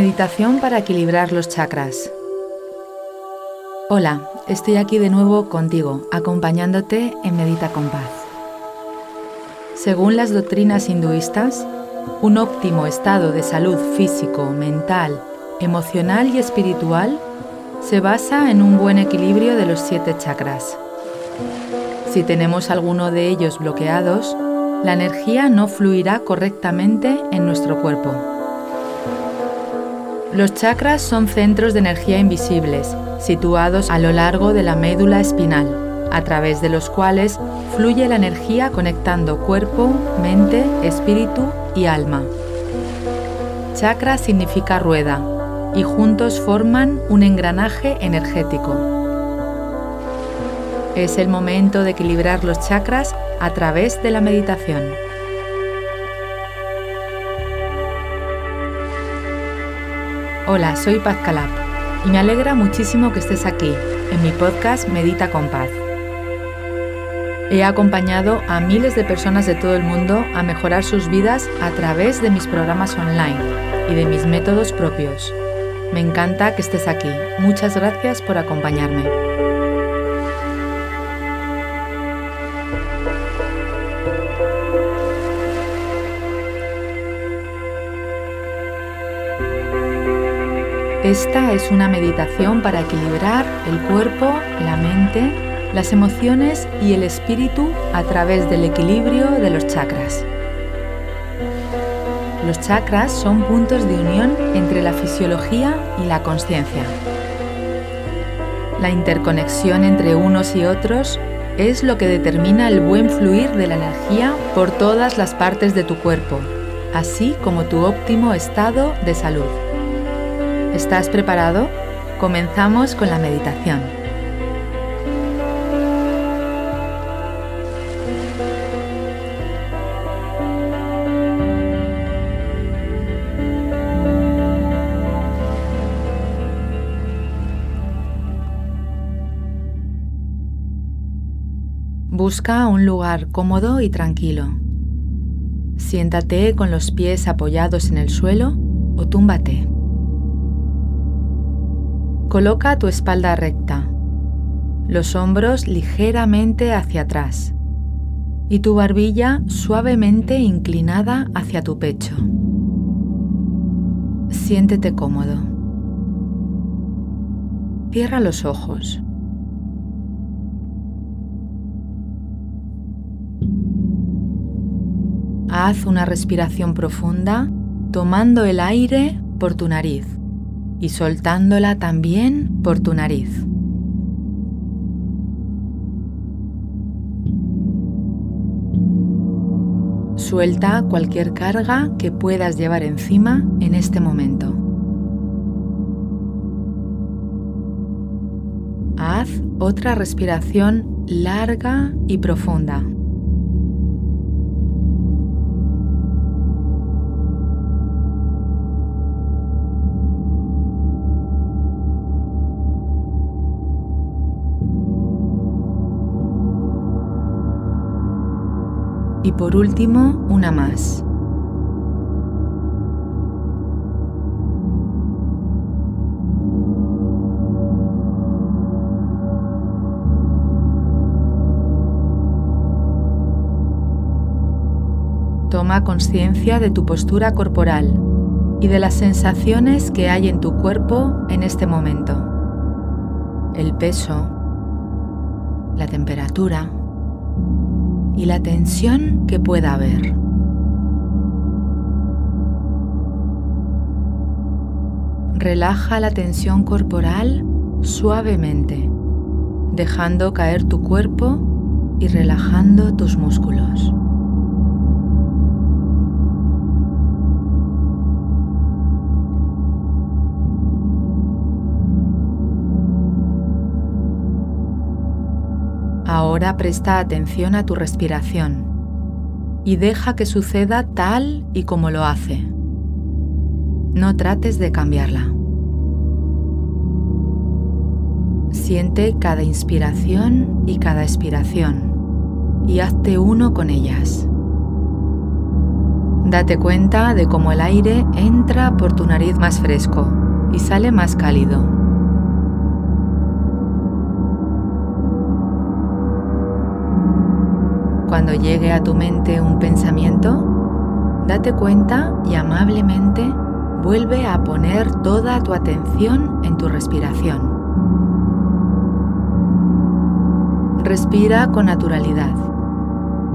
Meditación para equilibrar los chakras. Hola, estoy aquí de nuevo contigo, acompañándote en Medita con Paz. Según las doctrinas hinduistas, un óptimo estado de salud físico, mental, emocional y espiritual se basa en un buen equilibrio de los siete chakras. Si tenemos alguno de ellos bloqueados, la energía no fluirá correctamente en nuestro cuerpo. Los chakras son centros de energía invisibles, situados a lo largo de la médula espinal, a través de los cuales fluye la energía conectando cuerpo, mente, espíritu y alma. Chakra significa rueda y juntos forman un engranaje energético. Es el momento de equilibrar los chakras a través de la meditación. Hola, soy Paz y me alegra muchísimo que estés aquí en mi podcast Medita con Paz. He acompañado a miles de personas de todo el mundo a mejorar sus vidas a través de mis programas online y de mis métodos propios. Me encanta que estés aquí. Muchas gracias por acompañarme. Esta es una meditación para equilibrar el cuerpo, la mente, las emociones y el espíritu a través del equilibrio de los chakras. Los chakras son puntos de unión entre la fisiología y la conciencia. La interconexión entre unos y otros es lo que determina el buen fluir de la energía por todas las partes de tu cuerpo, así como tu óptimo estado de salud. ¿Estás preparado? Comenzamos con la meditación. Busca un lugar cómodo y tranquilo. Siéntate con los pies apoyados en el suelo o túmbate. Coloca tu espalda recta, los hombros ligeramente hacia atrás y tu barbilla suavemente inclinada hacia tu pecho. Siéntete cómodo. Cierra los ojos. Haz una respiración profunda tomando el aire por tu nariz y soltándola también por tu nariz. Suelta cualquier carga que puedas llevar encima en este momento. Haz otra respiración larga y profunda. Y por último, una más. Toma conciencia de tu postura corporal y de las sensaciones que hay en tu cuerpo en este momento. El peso, la temperatura, y la tensión que pueda haber. Relaja la tensión corporal suavemente, dejando caer tu cuerpo y relajando tus músculos. Ahora presta atención a tu respiración y deja que suceda tal y como lo hace. No trates de cambiarla. Siente cada inspiración y cada expiración y hazte uno con ellas. Date cuenta de cómo el aire entra por tu nariz más fresco y sale más cálido. Cuando llegue a tu mente un pensamiento, date cuenta y amablemente vuelve a poner toda tu atención en tu respiración. Respira con naturalidad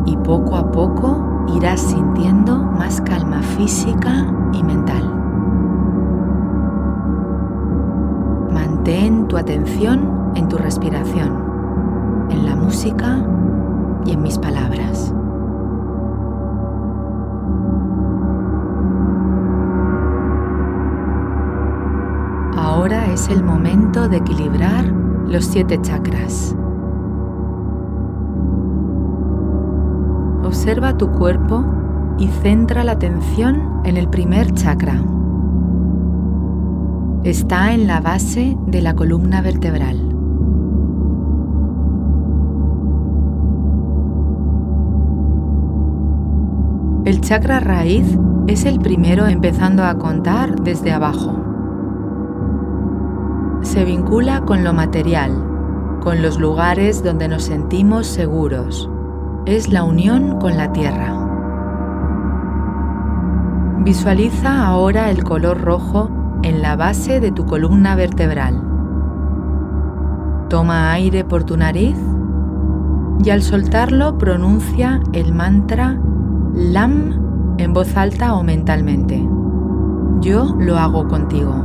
y poco a poco irás sintiendo más calma física y mental. Mantén tu atención en tu respiración, en la música y en mis palabras. Ahora es el momento de equilibrar los siete chakras. Observa tu cuerpo y centra la atención en el primer chakra. Está en la base de la columna vertebral. El chakra raíz es el primero empezando a contar desde abajo. Se vincula con lo material, con los lugares donde nos sentimos seguros, es la unión con la tierra. Visualiza ahora el color rojo en la base de tu columna vertebral. Toma aire por tu nariz y al soltarlo pronuncia el mantra LAM en voz alta o mentalmente. Yo lo hago contigo.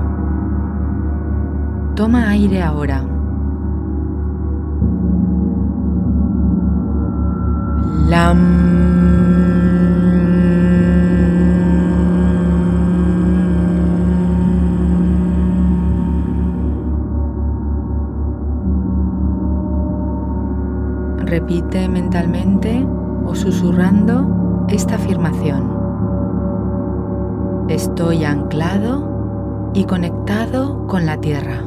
Toma aire ahora. Lam. Repite mentalmente o susurrando esta afirmación. Estoy anclado y conectado con la tierra.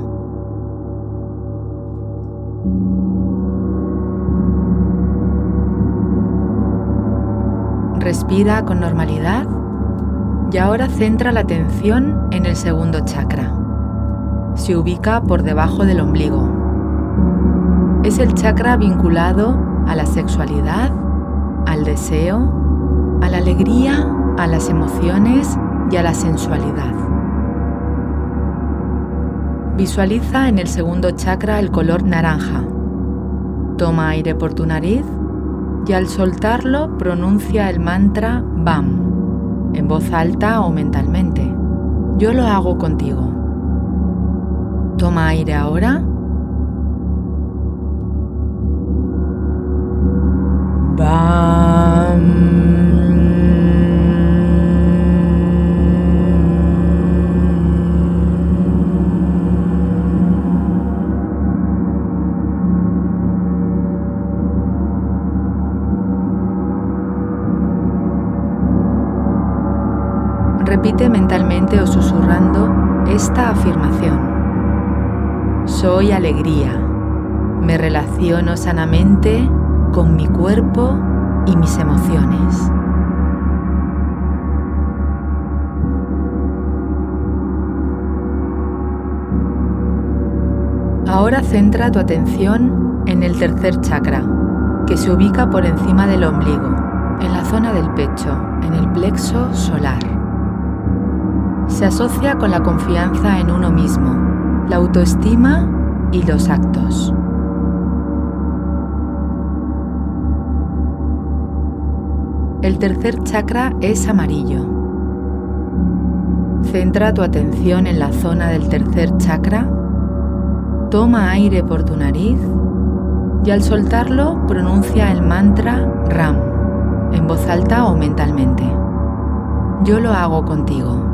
Respira con normalidad y ahora centra la atención en el segundo chakra. Se ubica por debajo del ombligo. Es el chakra vinculado a la sexualidad, al deseo, a la alegría, a las emociones y a la sensualidad. Visualiza en el segundo chakra el color naranja. Toma aire por tu nariz y al soltarlo pronuncia el mantra BAM en voz alta o mentalmente. Yo lo hago contigo. Toma aire ahora. BAM. Repite mentalmente o susurrando esta afirmación. Soy alegría. Me relaciono sanamente con mi cuerpo y mis emociones. Ahora centra tu atención en el tercer chakra, que se ubica por encima del ombligo, en la zona del pecho, en el plexo solar se asocia con la confianza en uno mismo, la autoestima y los actos. El tercer chakra es amarillo. Centra tu atención en la zona del tercer chakra, toma aire por tu nariz y al soltarlo pronuncia el mantra RAM en voz alta o mentalmente. Yo lo hago contigo.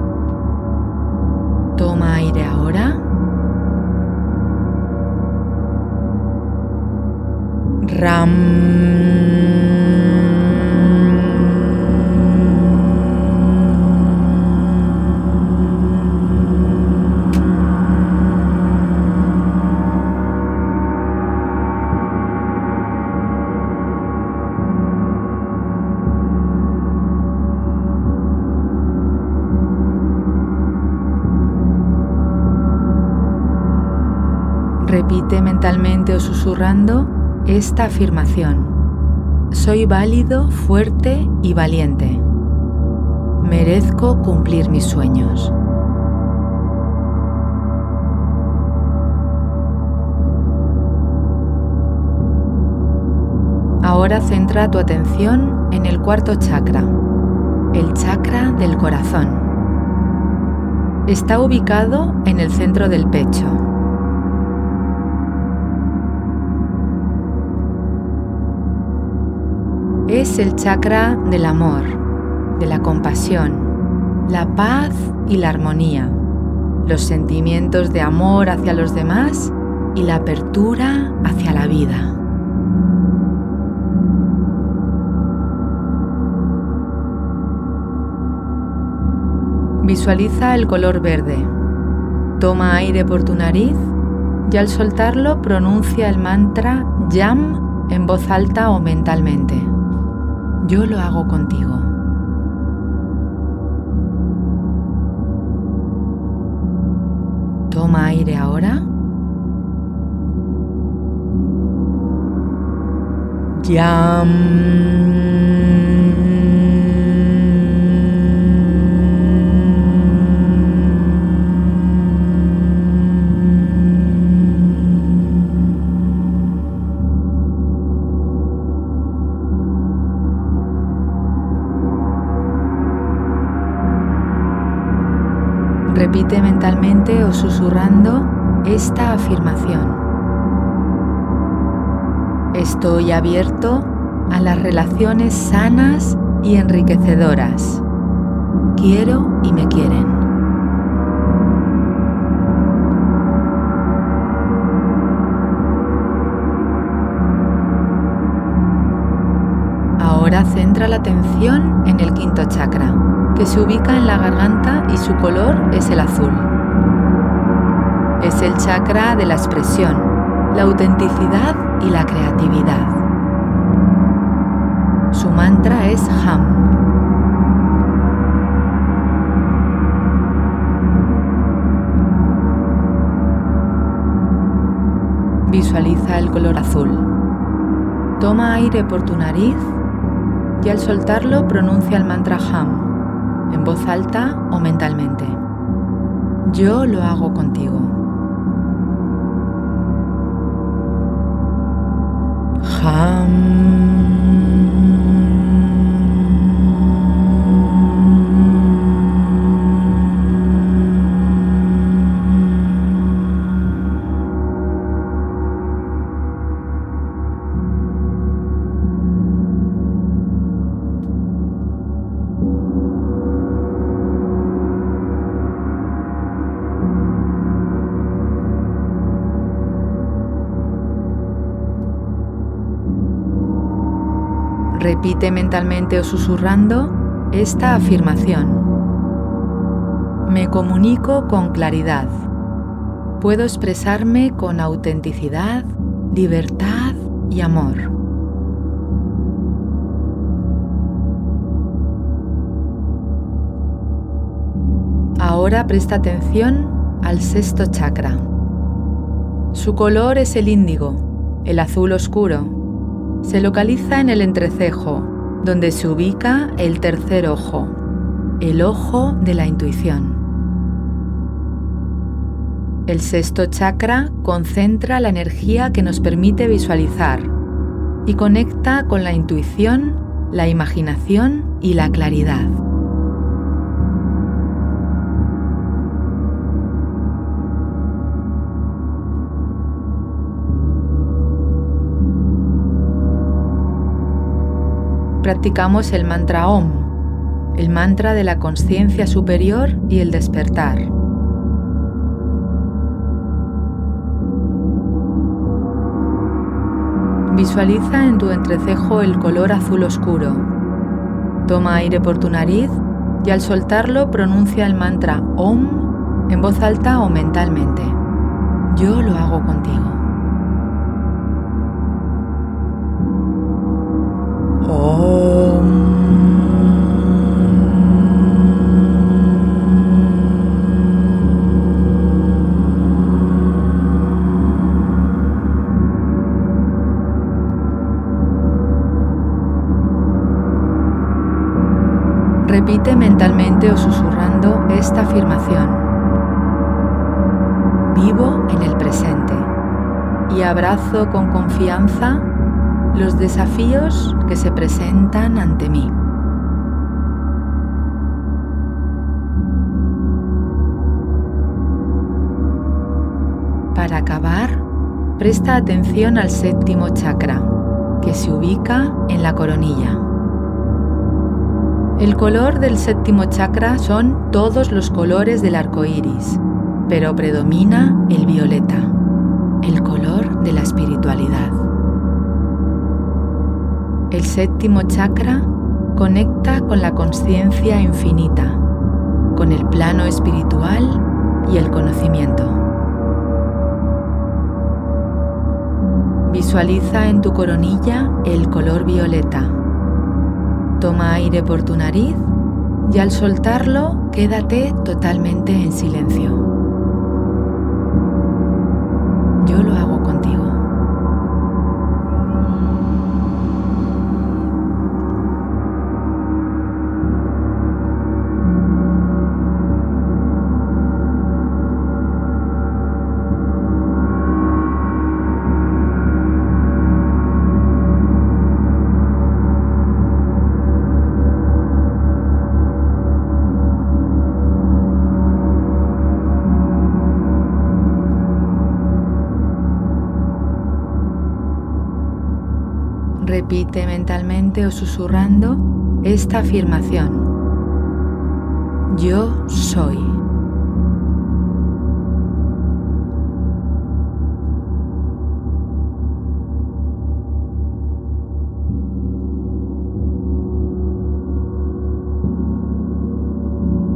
Toma aire ahora. Ram. Mentalmente o susurrando esta afirmación. Soy válido, fuerte y valiente. Merezco cumplir mis sueños. Ahora centra tu atención en el cuarto chakra, el chakra del corazón. Está ubicado en el centro del pecho. Es el chakra del amor, de la compasión, la paz y la armonía, los sentimientos de amor hacia los demás y la apertura hacia la vida. Visualiza el color verde. Toma aire por tu nariz y al soltarlo pronuncia el mantra YAM en voz alta o mentalmente. Yo lo hago contigo. Toma aire ahora. YAM. Repite mentalmente o susurrando esta afirmación. Estoy abierto a las relaciones sanas y enriquecedoras. Quiero y me quieren. Ahora centra la atención en el quinto chakra que se ubica en la garganta y su color es el azul. Es el chakra de la expresión, la autenticidad y la creatividad. Su mantra es Ham. Visualiza el color azul. Toma aire por tu nariz y al soltarlo pronuncia el mantra Ham en voz alta o mentalmente. Yo lo hago contigo. Mentalmente o susurrando esta afirmación. Me comunico con claridad. Puedo expresarme con autenticidad, libertad y amor. Ahora presta atención al sexto chakra. Su color es el índigo, el azul oscuro, se localiza en el entrecejo, donde se ubica el tercer ojo, el ojo de la intuición. El sexto chakra concentra la energía que nos permite visualizar y conecta con la intuición, la imaginación y la claridad. Practicamos el mantra OM, el mantra de la conciencia superior y el despertar. Visualiza en tu entrecejo el color azul oscuro. Toma aire por tu nariz y al soltarlo pronuncia el mantra OM en voz alta o mentalmente. Yo lo hago contigo. Repite mentalmente o susurrando esta afirmación. Vivo en el presente y abrazo con confianza los desafíos que se presentan ante mí. Para acabar, presta atención al séptimo chakra, que se ubica en la coronilla. El color del séptimo chakra son todos los colores del arco iris, pero predomina el violeta, el color de la espiritualidad. El séptimo chakra conecta con la conciencia infinita, con el plano espiritual y el conocimiento. Visualiza en tu coronilla el color violeta. Toma aire por tu nariz y al soltarlo quédate totalmente en silencio. Repite mentalmente o susurrando esta afirmación. Yo soy.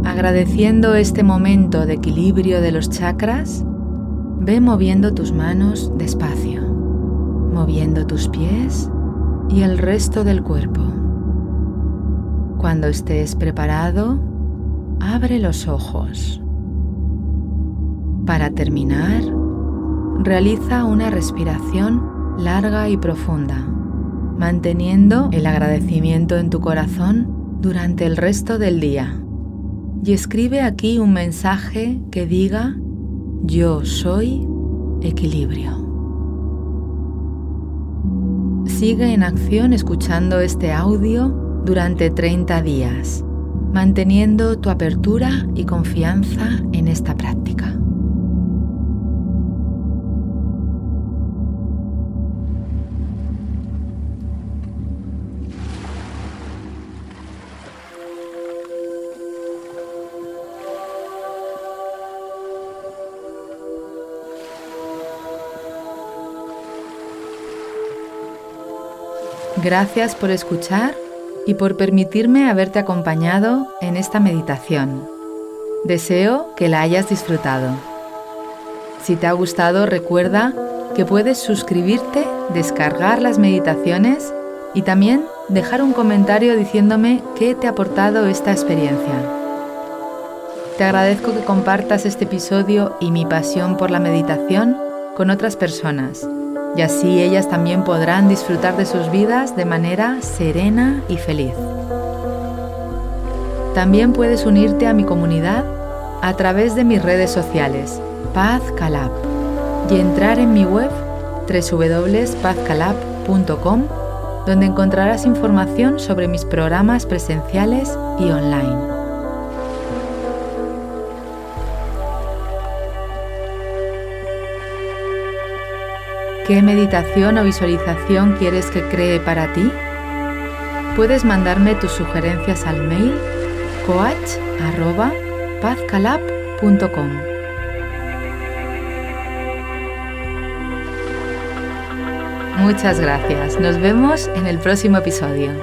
Agradeciendo este momento de equilibrio de los chakras, ve moviendo tus manos despacio, moviendo tus pies y el resto del cuerpo. Cuando estés preparado, abre los ojos. Para terminar, realiza una respiración larga y profunda, manteniendo el agradecimiento en tu corazón durante el resto del día. Y escribe aquí un mensaje que diga, yo soy equilibrio. Sigue en acción escuchando este audio durante 30 días, manteniendo tu apertura y confianza en esta práctica. Gracias por escuchar y por permitirme haberte acompañado en esta meditación. Deseo que la hayas disfrutado. Si te ha gustado, recuerda que puedes suscribirte, descargar las meditaciones y también dejar un comentario diciéndome qué te ha aportado esta experiencia. Te agradezco que compartas este episodio y mi pasión por la meditación con otras personas y así ellas también podrán disfrutar de sus vidas de manera serena y feliz. También puedes unirte a mi comunidad a través de mis redes sociales, Paz Calab, y entrar en mi web www.pazcalab.com, donde encontrarás información sobre mis programas presenciales y online. ¿Qué meditación o visualización quieres que cree para ti? Puedes mandarme tus sugerencias al mail coach.pazcalab.com. Muchas gracias. Nos vemos en el próximo episodio.